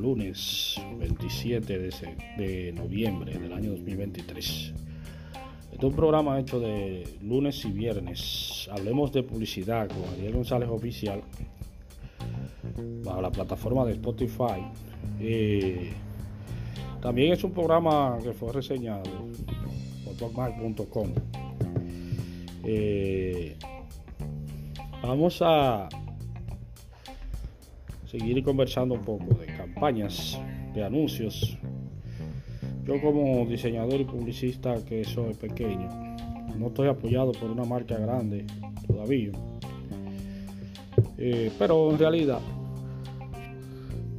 lunes 27 de, noviembre del año 2023. Este es un programa hecho de lunes y viernes. Hablemos de publicidad con Ariel González Oficial bajo la plataforma de Spotify. Eh, también es un programa que fue reseñado por talkmark.com. Eh, vamos a seguir conversando un poco de campañas, de anuncios. Yo como diseñador y publicista que soy pequeño, no estoy apoyado por una marca grande todavía. Eh, pero en realidad,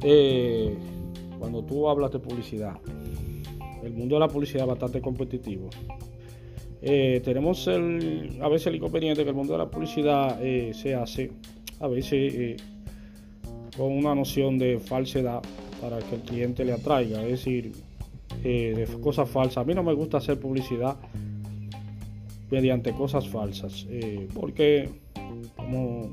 eh, cuando tú hablas de publicidad, el mundo de la publicidad es bastante competitivo. Eh, tenemos el, a veces el inconveniente que el mundo de la publicidad se hace a veces con una noción de falsedad para que el cliente le atraiga, es decir, eh, de cosas falsas. A mí no me gusta hacer publicidad mediante cosas falsas, eh, porque como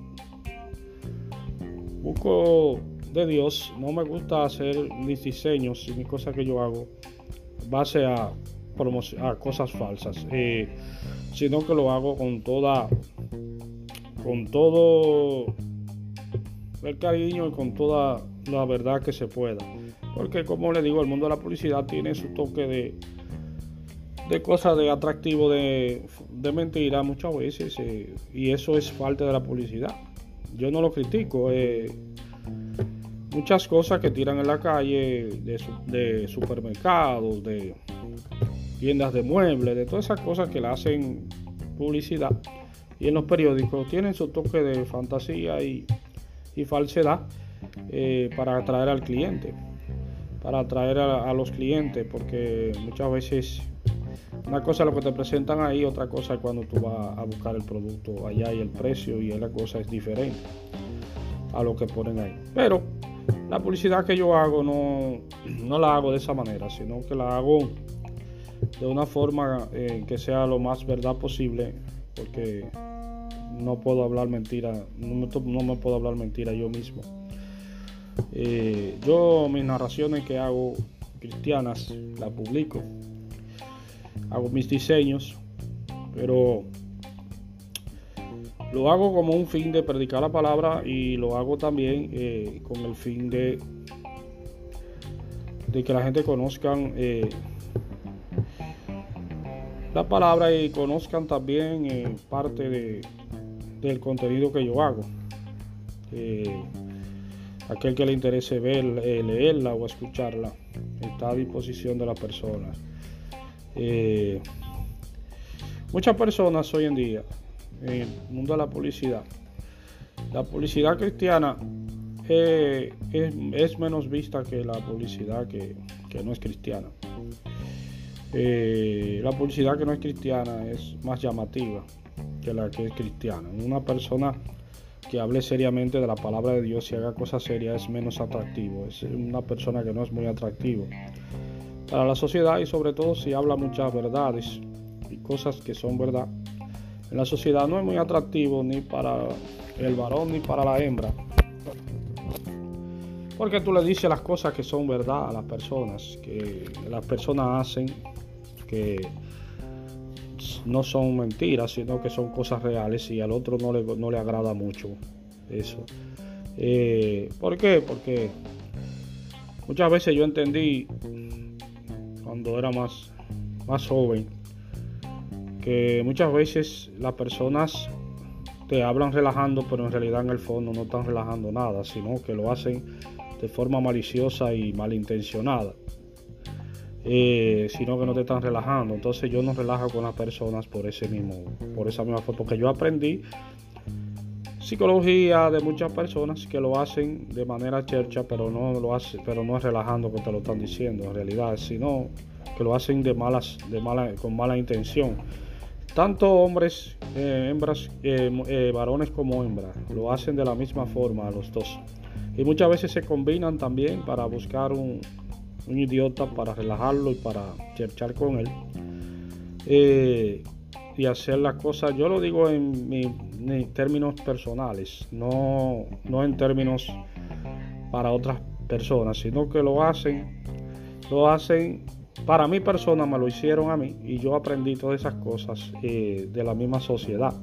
busco de Dios, no me gusta hacer mis diseños y mis cosas que yo hago base a, a cosas falsas, eh, sino que lo hago con toda, con todo el cariño y con toda la verdad que se pueda. Porque como le digo, el mundo de la publicidad tiene su toque de, de cosas de atractivo, de, mentira muchas veces, eh, y eso es falta de la publicidad. Yo no lo critico. Eh, muchas cosas que tiran en la calle de, de supermercados, de tiendas de muebles, de todas esas cosas que le hacen publicidad y en los periódicos tienen su toque de fantasía y y falsedad eh, para atraer al cliente, para atraer a, los clientes, porque muchas veces una cosa es lo que te presentan ahí, otra cosa es cuando tú vas a buscar el producto allá y el precio y la cosa es diferente a lo que ponen ahí. Pero la publicidad que yo hago no, no la hago de esa manera, sino que la hago de una forma eh, que sea lo más verdad posible, porque no puedo hablar mentira, no me, puedo hablar mentira yo mismo. Eh, yo mis narraciones que hago cristianas las publico, hago mis diseños, pero lo hago como un fin de predicar la palabra y lo hago también eh, con el fin de, de que la gente conozcan eh, la palabra y conozcan también parte de del contenido que yo hago. Eh, aquel que le interese ver, eh, leerla o escucharla está a disposición de la persona. Eh, muchas personas hoy en día, en el mundo de la publicidad, la publicidad cristiana es, menos vista que la publicidad que no es cristiana. la publicidad que no es cristiana es más llamativa la que es cristiana. Una persona que hable seriamente de la palabra de Dios y haga cosas serias es menos atractivo. Es una persona que no es muy atractivo para la sociedad y sobre todo si habla muchas verdades y cosas que son verdad. En la sociedad no es muy atractivo ni para el varón ni para la hembra. Porque tú le dices las cosas que son verdad a las personas, que las personas hacen, que no son mentiras, sino que son cosas reales y al otro no le, no le agrada mucho eso. Eh, ¿Por qué? Porque muchas veces yo entendí cuando era más, más joven que muchas veces las personas te hablan relajando, pero en realidad en el fondo no están relajando nada, sino que lo hacen de forma maliciosa y malintencionada. Eh, sino que no te están relajando. Entonces yo no relajo con las personas por ese mismo, por esa misma forma, porque yo aprendí psicología de muchas personas que lo hacen de manera chercha, pero no lo hace, pero no es relajando que te lo están diciendo en realidad, sino que lo hacen de malas, de mala, con mala intención. Tanto hombres, eh, hembras, eh, varones como hembras, lo hacen de la misma forma los dos. Y muchas veces se combinan también para buscar un, un idiota para relajarlo y para cherchar con él eh, y hacer las cosas, yo lo digo en, términos personales, no, no en términos para otras personas, sino que lo hacen, lo hacen para mi persona, me lo hicieron a mí y yo aprendí todas esas cosas eh, de la misma sociedad.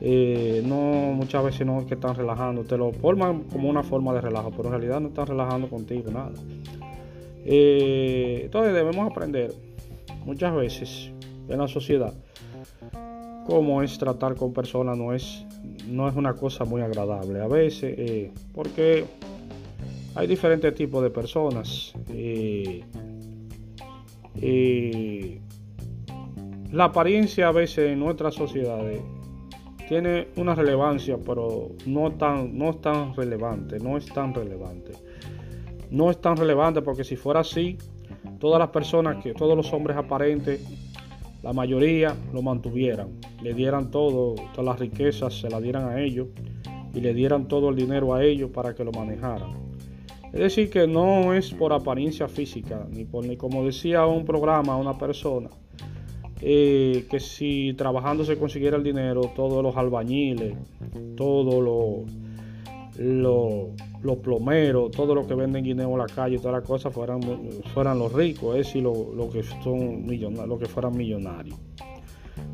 Eh, no muchas veces no es que están relajando, te lo forman como una forma de relajo, pero en realidad no están relajando contigo nada. Eh, entonces debemos aprender muchas veces en la sociedad cómo es tratar con personas, no es, no es una cosa muy agradable a veces, eh, porque hay diferentes tipos de personas. la apariencia a veces en nuestras sociedades tiene una relevancia, pero no tan, no es tan relevante, no es tan relevante. No es tan relevante porque si fuera así, todas las personas, que todos los hombres aparentes, la mayoría lo mantuvieran, le dieran todo, todas las riquezas se las dieran a ellos y le dieran todo el dinero a ellos para que lo manejaran. Es decir, que no es por apariencia física, ni por ni como decía un programa, una persona, eh, que si trabajando se consiguiera el dinero, todos los albañiles, todos los, los, plomeros, todo lo que venden guineo en la calle, todas las cosas fueran, fueran los ricos, es decir, lo, que son millonarios, que fueran millonarios.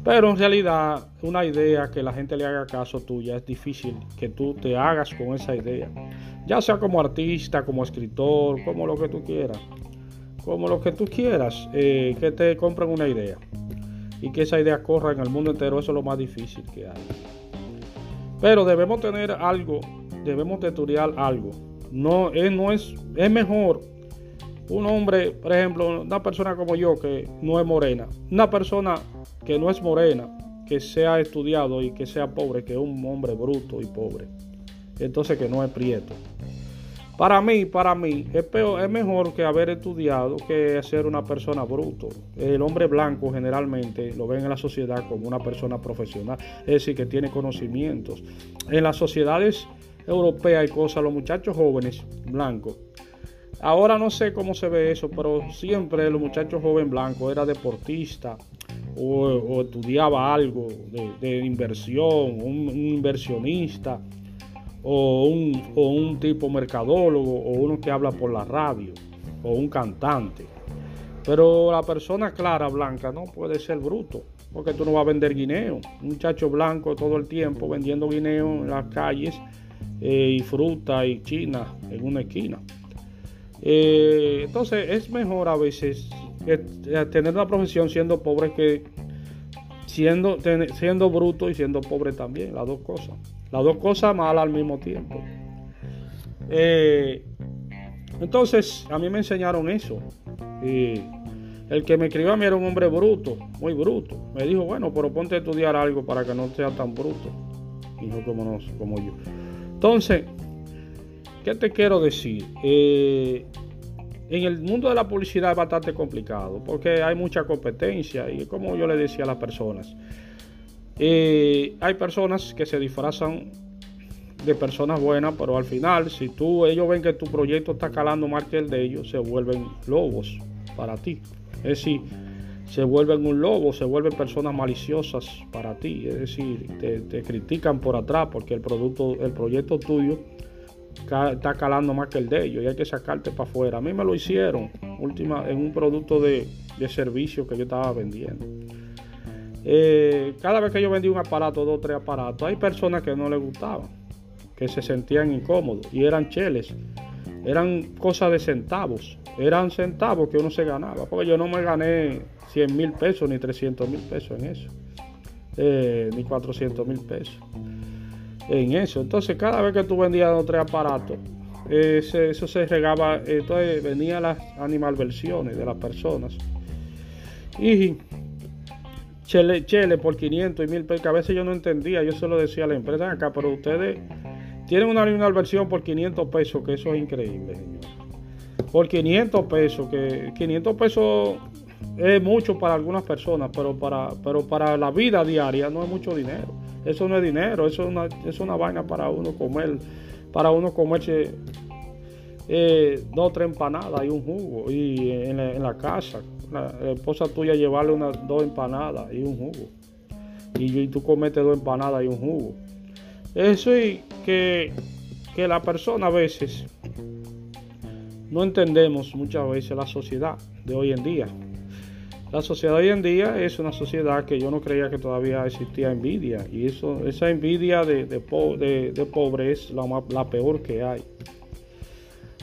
Pero en realidad una idea que la gente le haga caso tuya es difícil que tú te hagas con esa idea. Ya sea como artista, como escritor, como lo que tú quieras. Como lo que tú quieras, eh, que te compren una idea y que esa idea corra en el mundo entero, eso es lo más difícil que hay. Pero debemos tener algo, debemos de estudiar algo. No es, no es, es mejor un hombre, por ejemplo, una persona como yo que no es morena, una persona que no es morena, que sea estudiado y que sea pobre, que un hombre bruto y pobre. Entonces que no es prieto. Para mí, para mí, es, peor, es mejor que haber estudiado que ser una persona bruto. El hombre blanco generalmente lo ven en la sociedad como una persona profesional, es decir, que tiene conocimientos. En las sociedades europeas hay cosas, los muchachos jóvenes blancos. Ahora no sé cómo se ve eso, pero siempre los muchachos jóvenes blancos era deportista o, estudiaba algo de, inversión, un inversionista o un, o un tipo mercadólogo o uno que habla por la radio o un cantante. Pero la persona clara, blanca, no puede ser bruto, porque tú no vas a vender guineo. Un muchacho blanco todo el tiempo vendiendo guineo en las calles eh, y fruta y china en una esquina. Eh, entonces es mejor a veces eh, tener una profesión siendo pobre que siendo, siendo bruto y siendo pobre también, las dos cosas. Las dos cosas malas al mismo tiempo. Eh, entonces, a mí me enseñaron eso. Y el que me escribió a mí era un hombre bruto, muy bruto. Me dijo, bueno, pero ponte a estudiar algo para que no sea tan bruto. Y como, no, como yo. Entonces, ¿qué te quiero decir? Eh, en el mundo de la publicidad es bastante complicado porque hay mucha competencia y como yo le decía a las personas, eh, hay personas que se disfrazan de personas buenas, pero al final, si tú ellos ven que tu proyecto está calando más que el de ellos, se vuelven lobos para ti. Es decir, se vuelven un lobo, se vuelven personas maliciosas para ti. Es decir, te, critican por atrás porque el producto, el proyecto tuyo está calando más que el de ellos y hay que sacarte para afuera. A mí me lo hicieron última, en un producto de, de servicio que yo estaba vendiendo. Eh, cada vez que yo vendía un aparato, dos tres aparatos, hay personas que no les gustaban, que se sentían incómodos y eran cheles, eran cosas de centavos, eran centavos que uno se ganaba, porque yo no me gané 100 mil pesos ni 300 mil pesos en eso, eh, ni 400 mil pesos en eso. Entonces, cada vez que tú vendías dos o tres aparatos, eso se regaba, entonces venían las animalversiones de las personas. Y chele, chele por 500 y 1000 pesos, que a veces yo no entendía, yo se lo decía a la empresa acá, pero ustedes tienen una, una versión por 500 pesos, que eso es increíble, señor. Por 500 pesos, que 500 pesos es mucho para algunas personas, pero para, pero para la vida diaria no es mucho dinero. Eso no es dinero, eso es una, es una vaina para uno comer, para uno comerse eh, dos tres empanadas y un jugo y en la casa la, esposa tuya llevarle unas dos empanadas y un jugo. Y, tú cometes dos empanadas y un jugo. Es que, que la persona a veces no entendemos muchas veces la sociedad de hoy en día. La sociedad de hoy en día es una sociedad que yo no creía que todavía existía envidia. Y eso, esa envidia de, de, pobre es la, la peor que hay.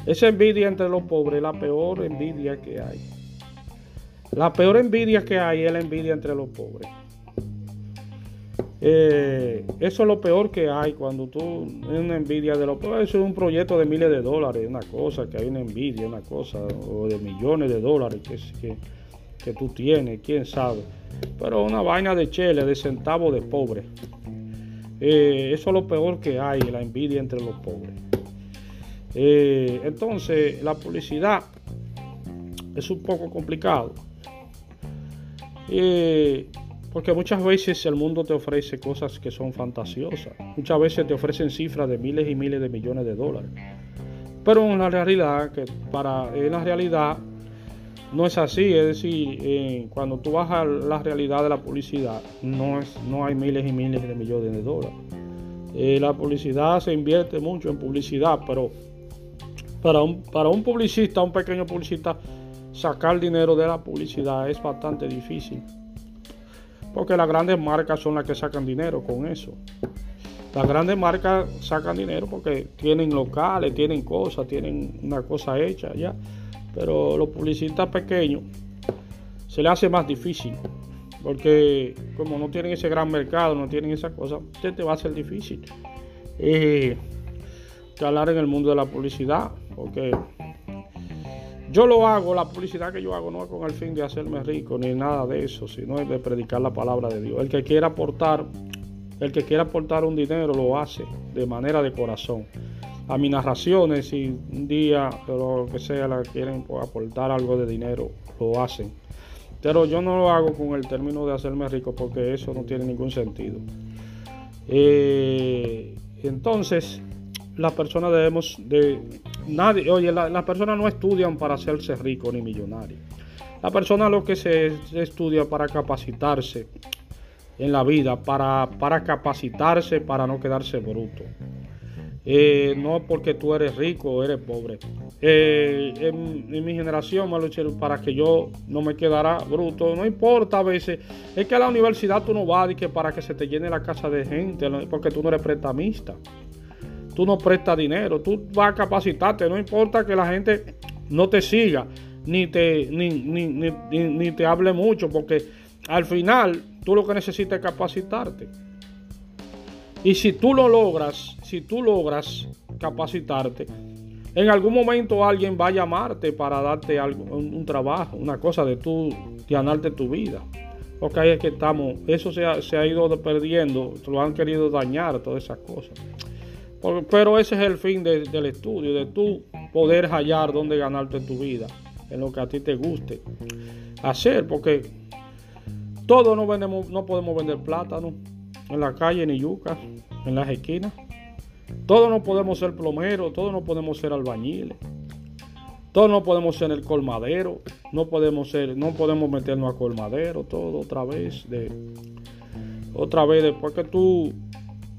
Esa envidia entre los pobres es la peor envidia que hay. La peor envidia que hay es la envidia entre los pobres. Eh, eso es lo peor que hay cuando tú una envidia de los pobres. Eso es un proyecto de miles de dólares, una cosa que hay una envidia, una cosa, o de millones de dólares que, que, que tú tienes, quién sabe. Pero una vaina de chele, de centavo de pobre. Eh, eso es lo peor que hay, la envidia entre los pobres. Eh, entonces, la publicidad es un poco complicado. Porque muchas veces el mundo te ofrece cosas que son fantasiosas. Muchas veces te ofrecen cifras de miles y miles de millones de dólares. Pero en la realidad, que para en la realidad no es así. Es decir, cuando tú vas a la realidad de la publicidad, no, es, no hay miles y miles de millones de dólares. Eh, la publicidad se invierte mucho en publicidad, pero para un, para un publicista, un pequeño publicista, sacar dinero de la publicidad es bastante difícil. Porque las grandes marcas son las que sacan dinero con eso. Las grandes marcas sacan dinero porque tienen locales, tienen cosas, tienen una cosa hecha ya. Pero los publicistas pequeños se les hace más difícil. Porque como no tienen ese gran mercado, no tienen esa cosa, usted te va a ser difícil. Eh, hablar en el mundo de la publicidad. Porque yo lo hago, la publicidad que yo hago no es con el fin de hacerme rico ni nada de eso, sino de predicar la palabra de Dios. El que quiera aportar, el que quiera aportar un dinero lo hace de manera de corazón. A mis narraciones, si un día, lo que sea, la quieren aportar algo de dinero, lo hacen. Pero yo no lo hago con el término de hacerme rico porque eso no tiene ningún sentido. Eh, entonces, las personas debemos de nadie, oye, las personas no estudian para hacerse rico ni millonario. La persona lo que se, estudia para capacitarse en la vida, para, para capacitarse, para no quedarse bruto. Eh, no porque tú eres rico o eres pobre. Eh, en, mi generación para que yo no me quedara bruto. No importa a veces. Es que a la universidad tú no vas y que para que se te llene la casa de gente, porque tú no eres prestamista tú no prestas dinero, tú vas a capacitarte, no importa que la gente no te siga, ni te, ni, ni, te hable mucho, porque al final tú lo que necesitas es capacitarte. Y si tú lo logras, si tú logras capacitarte, en algún momento alguien va a llamarte para darte algo, un, trabajo, una cosa de tú ganarte tu vida. Porque ahí es que estamos, eso se ha, se ha ido perdiendo, lo han querido dañar, todas esas cosas. Pero ese es el fin del estudio, de tú poder hallar dónde ganarte tu vida, en lo que a ti te guste hacer, porque todos no, vendemos, no podemos vender plátano en la calle ni yuca, en las esquinas. Todos no podemos ser plomeros, todos no podemos ser albañiles. Todos no podemos ser el colmadero, no podemos ser, no podemos meternos a colmadero, todo otra vez de otra vez después que tú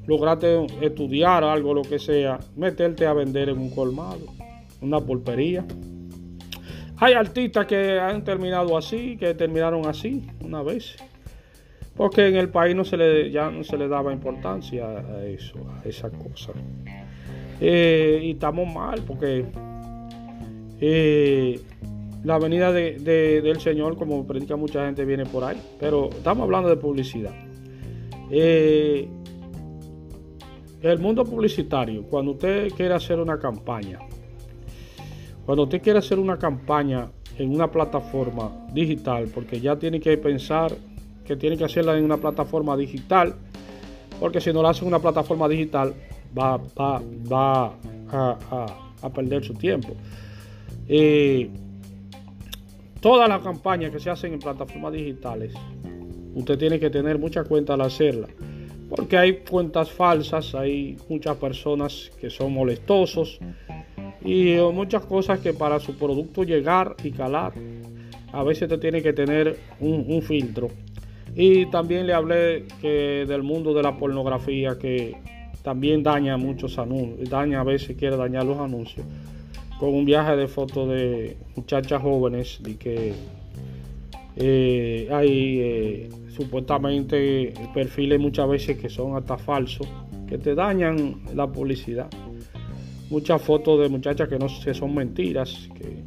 lograste estudiar algo, lo que sea, meterte a vender en un colmado, una pulpería. Hay artistas que han terminado así, que terminaron así una vez. Porque en el país no se le, ya no se le daba importancia a eso, a esa cosa. Eh, y estamos mal porque eh, la venida del Señor, como predica mucha gente, viene por ahí. Pero estamos hablando de publicidad. Eh, el mundo publicitario, cuando usted quiere hacer una campaña, cuando usted quiere hacer una campaña en una plataforma digital, porque ya tiene que pensar que tiene que hacerla en una plataforma digital, porque si no la hace en una plataforma digital, va, a, perder su tiempo. Todas las campañas que se hacen en plataformas digitales, usted tiene que tener mucha cuenta al hacerla porque hay cuentas falsas, hay muchas personas que son molestosos y eh, muchas cosas que para su producto llegar y calar, a veces te tiene que tener un, filtro. Y también le hablé del mundo de la pornografía que también daña muchos anuncios, daña a veces quiere dañar los anuncios con un viaje de fotos de muchachas jóvenes de que eh, hay eh, supuestamente perfiles muchas veces que son hasta falsos, que te dañan la publicidad. Muchas fotos de muchachas que no son mentiras, que,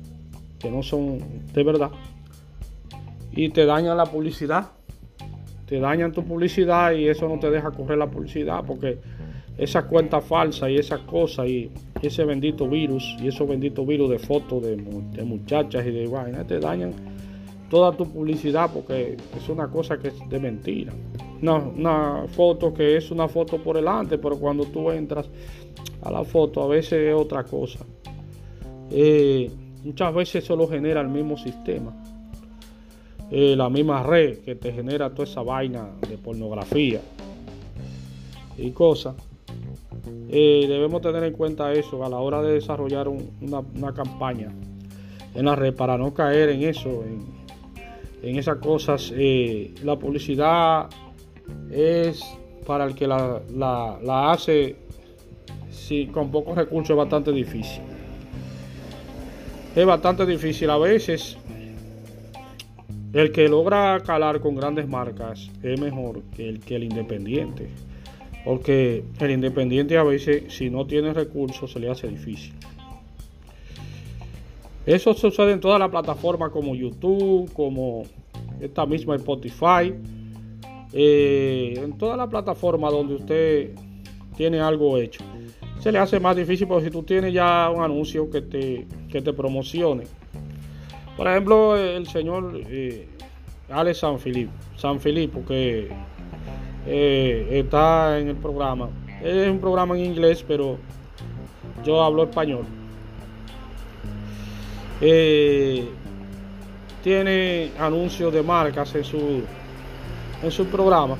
que no son de verdad. Y te dañan la publicidad. Te dañan tu publicidad y eso no te deja correr la publicidad porque esa cuenta falsa y esas cosas y ese bendito virus y esos benditos virus de fotos de, de muchachas y de vainas te dañan toda tu publicidad porque es una cosa que es de mentira. Una, una foto que es una foto por delante, pero cuando tú entras a la foto a veces es otra cosa. Eh, muchas veces eso lo genera el mismo sistema. Eh, la misma red que te genera toda esa vaina de pornografía y cosas. Eh, debemos tener en cuenta eso a la hora de desarrollar una, una, campaña en la red para no caer en eso, en esas cosas. Eh, la publicidad es para el que la, la, hace con pocos recursos es bastante difícil. Es bastante difícil a veces. El que logra calar con grandes marcas es mejor que el que el independiente. Porque el independiente a veces si no tiene recursos se le hace difícil. Eso sucede en todas las plataformas como YouTube, como esta misma Spotify, eh, en todas las plataformas donde usted tiene algo hecho. Se le hace más difícil porque si tú tienes ya un anuncio que te, que te promocione. Por ejemplo, el señor eh, Alex San Filipe, San que eh, está en el programa. Es un programa en inglés, pero yo hablo español. Eh, tiene anuncios de marcas en su en su programa.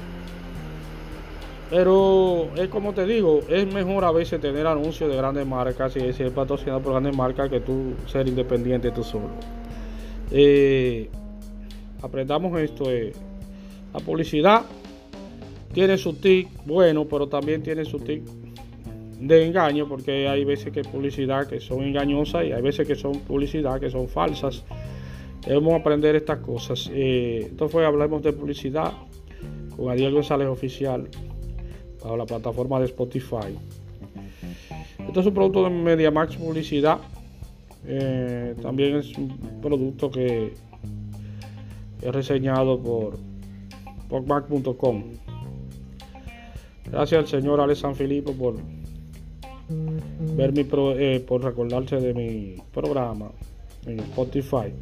Pero es como te digo es mejor a veces tener anuncios de grandes marcas y ser patrocinado por grandes marcas que tú ser independiente tú solo. Eh, aprendamos esto eh, la publicidad tiene su tic bueno pero también tiene su tic de engaño, porque hay veces que publicidad que son engañosas y hay veces que son publicidad que son falsas. Debemos aprender estas cosas. Eh, entonces hablamos de publicidad con Ariel González Oficial para la plataforma de Spotify. Esto es un producto de MediaMax Publicidad. Eh, también es un producto que es reseñado por PocMac.com. Gracias al señor Alex San Filipo por ver mi eh, por recordarse de mi programa en Spotify.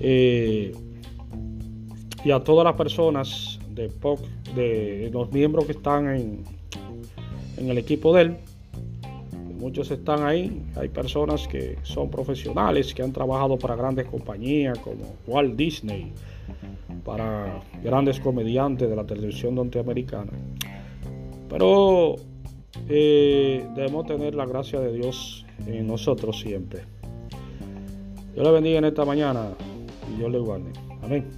Eh, y a todas las personas de POC, de los miembros que están en, en el equipo de él. Muchos están ahí. Hay personas que son profesionales, que han trabajado para grandes compañías como Walt Disney, para grandes comediantes de la televisión norteamericana. Pero eh, debemos tener la gracia de Dios en nosotros siempre. Dios le bendiga en esta mañana y Dios le guarde. Amén.